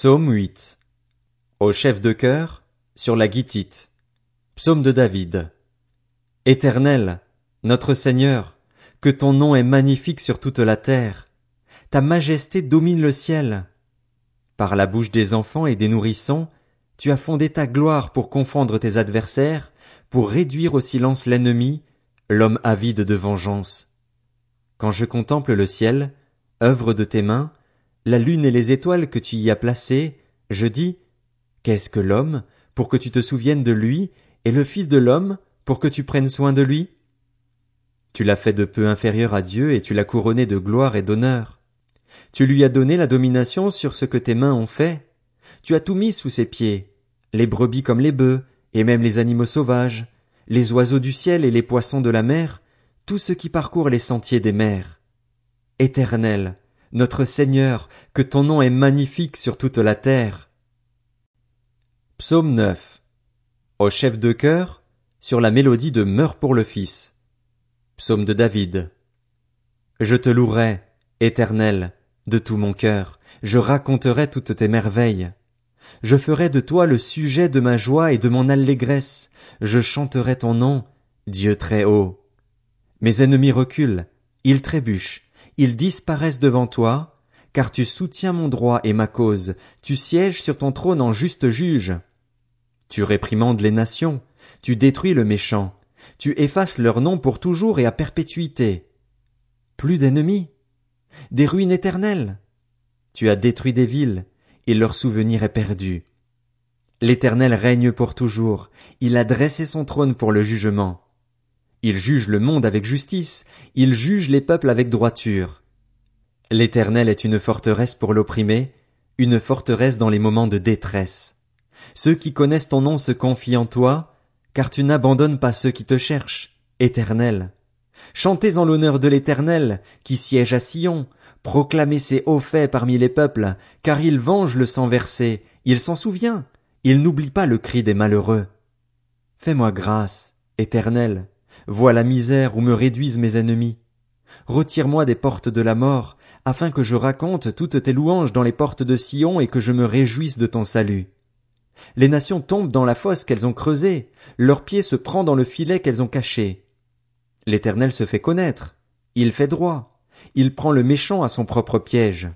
Psaume 8. Au chef de chœur, sur la guitite. Psaume de David. Éternel, notre Seigneur, que ton nom est magnifique sur toute la terre. Ta majesté domine le ciel. Par la bouche des enfants et des nourrissons, tu as fondé ta gloire pour confondre tes adversaires, pour réduire au silence l'ennemi, l'homme avide de vengeance. Quand je contemple le ciel, œuvre de tes mains, la lune et les étoiles que tu y as placées, je dis, qu'est-ce que l'homme, pour que tu te souviennes de lui, et le Fils de l'homme, pour que tu prennes soin de lui? Tu l'as fait de peu inférieur à Dieu et tu l'as couronné de gloire et d'honneur. Tu lui as donné la domination sur ce que tes mains ont fait. Tu as tout mis sous ses pieds, les brebis comme les bœufs, et même les animaux sauvages, les oiseaux du ciel et les poissons de la mer, tout ce qui parcourt les sentiers des mers. Éternel, notre Seigneur, que ton nom est magnifique sur toute la terre. Psaume 9. Au chef de chœur, sur la mélodie de Meurs pour le Fils. Psaume de David. Je te louerai, Éternel, de tout mon cœur, je raconterai toutes tes merveilles. Je ferai de toi le sujet de ma joie et de mon allégresse, je chanterai ton nom, Dieu très haut. Mes ennemis reculent, ils trébuchent, ils disparaissent devant toi, car tu soutiens mon droit et ma cause, tu sièges sur ton trône en juste juge. Tu réprimandes les nations, tu détruis le méchant, tu effaces leur nom pour toujours et à perpétuité. Plus d'ennemis, des ruines éternelles. Tu as détruit des villes, et leur souvenir est perdu. L'Éternel règne pour toujours, il a dressé son trône pour le jugement. Il juge le monde avec justice, il juge les peuples avec droiture. L'Éternel est une forteresse pour l'opprimé, une forteresse dans les moments de détresse. Ceux qui connaissent ton nom se confient en toi, car tu n'abandonnes pas ceux qui te cherchent, Éternel. Chantez en l'honneur de l'Éternel, qui siège à Sion, proclamez ses hauts faits parmi les peuples, car il venge le sang versé, il s'en souvient, il n'oublie pas le cri des malheureux. Fais-moi grâce, Éternel, vois la misère où me réduisent mes ennemis. Retire-moi des portes de la mort, afin que je raconte toutes tes louanges dans les portes de Sion et que je me réjouisse de ton salut. Les nations tombent dans la fosse qu'elles ont creusée, leur pied se prend dans le filet qu'elles ont caché. L'Éternel se fait connaître, il fait droit, il prend le méchant à son propre piège.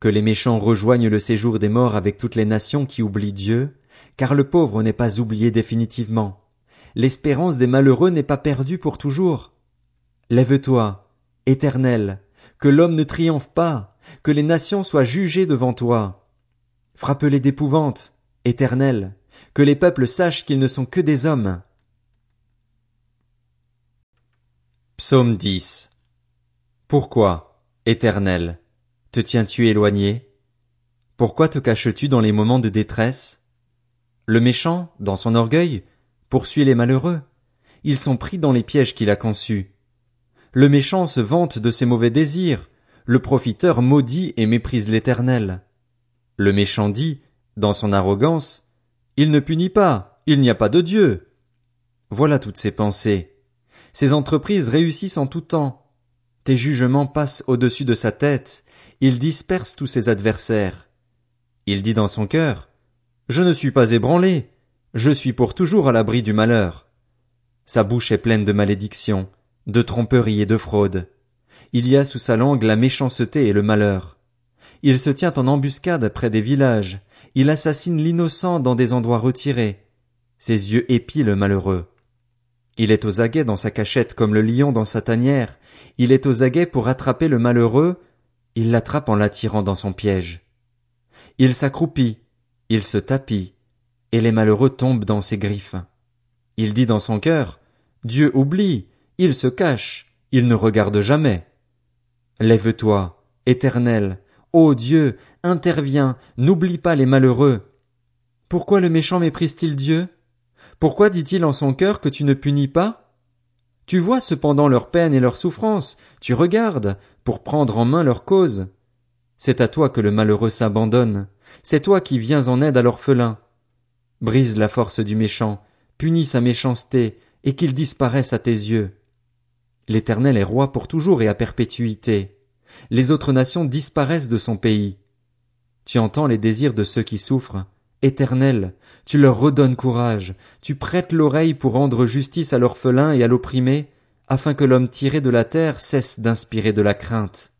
Que les méchants rejoignent le séjour des morts avec toutes les nations qui oublient Dieu, car le pauvre n'est pas oublié définitivement. L'espérance des malheureux n'est pas perdue pour toujours. Lève-toi, Éternel, que l'homme ne triomphe pas, que les nations soient jugées devant toi. Frappe-les d'épouvante, Éternel, que les peuples sachent qu'ils ne sont que des hommes. Psaume 10 Pourquoi, Éternel, te tiens-tu éloigné? Pourquoi te caches-tu dans les moments de détresse? Le méchant, dans son orgueil, poursuit les malheureux. Ils sont pris dans les pièges qu'il a conçus. Le méchant se vante de ses mauvais désirs. Le profiteur maudit et méprise l'Éternel. Le méchant dit, dans son arrogance, Il ne punit pas, il n'y a pas de Dieu. Voilà toutes ses pensées. Ses entreprises réussissent en tout temps. Tes jugements passent au-dessus de sa tête, il disperse tous ses adversaires. Il dit dans son cœur, Je ne suis pas ébranlé, je suis pour toujours à l'abri du malheur. Sa bouche est pleine de malédictions, de tromperies et de fraudes. Il y a sous sa langue la méchanceté et le malheur. Il se tient en embuscade près des villages, il assassine l'innocent dans des endroits retirés. Ses yeux épient le malheureux. Il est aux aguets dans sa cachette comme le lion dans sa tanière, il est aux aguets pour attraper le malheureux, il l'attrape en l'attirant dans son piège. Il s'accroupit, il se tapit, et les malheureux tombent dans ses griffes. Il dit dans son cœur, Dieu oublie, il se cache, il ne regarde jamais. Lève-toi, éternel, ô Dieu, interviens, n'oublie pas les malheureux. Pourquoi le méchant méprise-t-il Dieu? Pourquoi dit-il en son cœur que tu ne punis pas? Tu vois cependant leur peine et leur souffrance, tu regardes, pour prendre en main leur cause. C'est à toi que le malheureux s'abandonne, c'est toi qui viens en aide à l'orphelin. Brise la force du méchant, punis sa méchanceté, et qu'il disparaisse à tes yeux. L'Éternel est roi pour toujours et à perpétuité. Les autres nations disparaissent de son pays. Tu entends les désirs de ceux qui souffrent. Éternel, tu leur redonnes courage, tu prêtes l'oreille pour rendre justice à l'orphelin et à l'opprimé, afin que l'homme tiré de la terre cesse d'inspirer de la crainte.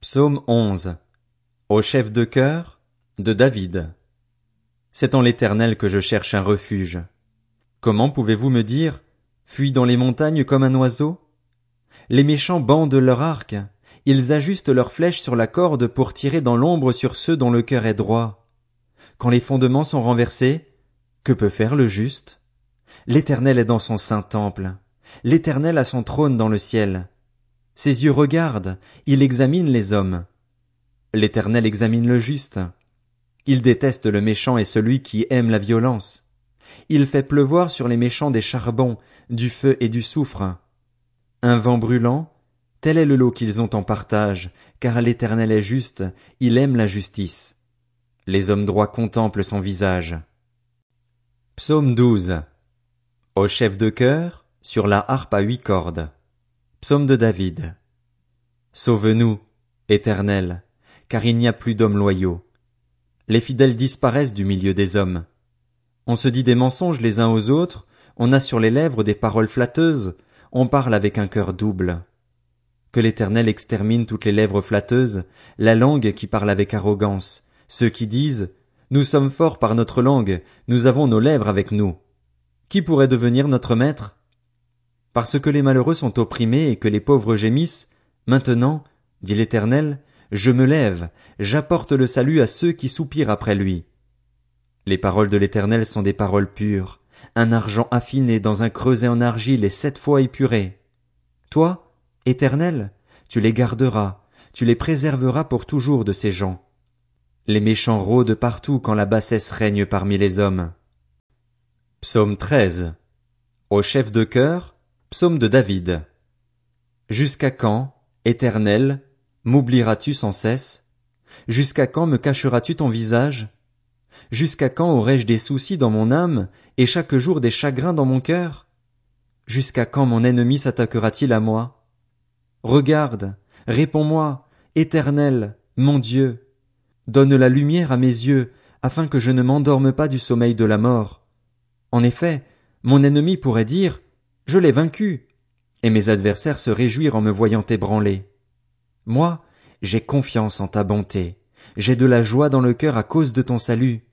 Psaume 11. Au chef de cœur de David. C'est en l'Éternel que je cherche un refuge. Comment pouvez-vous me dire, fuis dans les montagnes comme un oiseau? Les méchants bandent leur arc, ils ajustent leurs flèches sur la corde pour tirer dans l'ombre sur ceux dont le cœur est droit. Quand les fondements sont renversés, que peut faire le juste? L'Éternel est dans son saint temple. L'Éternel a son trône dans le ciel. Ses yeux regardent, il examine les hommes. L'Éternel examine le juste. Il déteste le méchant et celui qui aime la violence. Il fait pleuvoir sur les méchants des charbons, du feu et du soufre. Un vent brûlant, tel est le lot qu'ils ont en partage, car l'Éternel est juste, il aime la justice. Les hommes droits contemplent son visage. Psaume 12. Au chef de chœur, sur la harpe à huit cordes. Psaume de David. Sauve-nous, Éternel, car il n'y a plus d'hommes loyaux. Les fidèles disparaissent du milieu des hommes. On se dit des mensonges les uns aux autres, on a sur les lèvres des paroles flatteuses, on parle avec un cœur double. Que l'Éternel extermine toutes les lèvres flatteuses, la langue qui parle avec arrogance, ceux qui disent Nous sommes forts par notre langue, nous avons nos lèvres avec nous. Qui pourrait devenir notre maître? Parce que les malheureux sont opprimés et que les pauvres gémissent, maintenant, dit l'Éternel, je me lève, j'apporte le salut à ceux qui soupirent après lui. Les paroles de l'Éternel sont des paroles pures, un argent affiné dans un creuset en argile et sept fois épuré. Toi, Éternel, tu les garderas, tu les préserveras pour toujours de ces gens. Les méchants rôdent partout quand la bassesse règne parmi les hommes. Psaume 13. Au chef de chœur, Psaume de David. Jusqu'à quand, Éternel, m'oublieras-tu sans cesse? Jusqu'à quand me cacheras-tu ton visage? Jusqu'à quand aurai-je des soucis dans mon âme, et chaque jour des chagrins dans mon cœur? Jusqu'à quand mon ennemi s'attaquera-t-il à moi? Regarde, réponds-moi, Éternel, mon Dieu. Donne la lumière à mes yeux, afin que je ne m'endorme pas du sommeil de la mort. En effet, mon ennemi pourrait dire, je l'ai vaincu. Et mes adversaires se réjouirent en me voyant ébranlé. Moi, j'ai confiance en ta bonté. J'ai de la joie dans le cœur à cause de ton salut.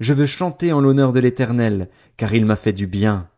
Je veux chanter en l'honneur de l'Éternel, car il m'a fait du bien.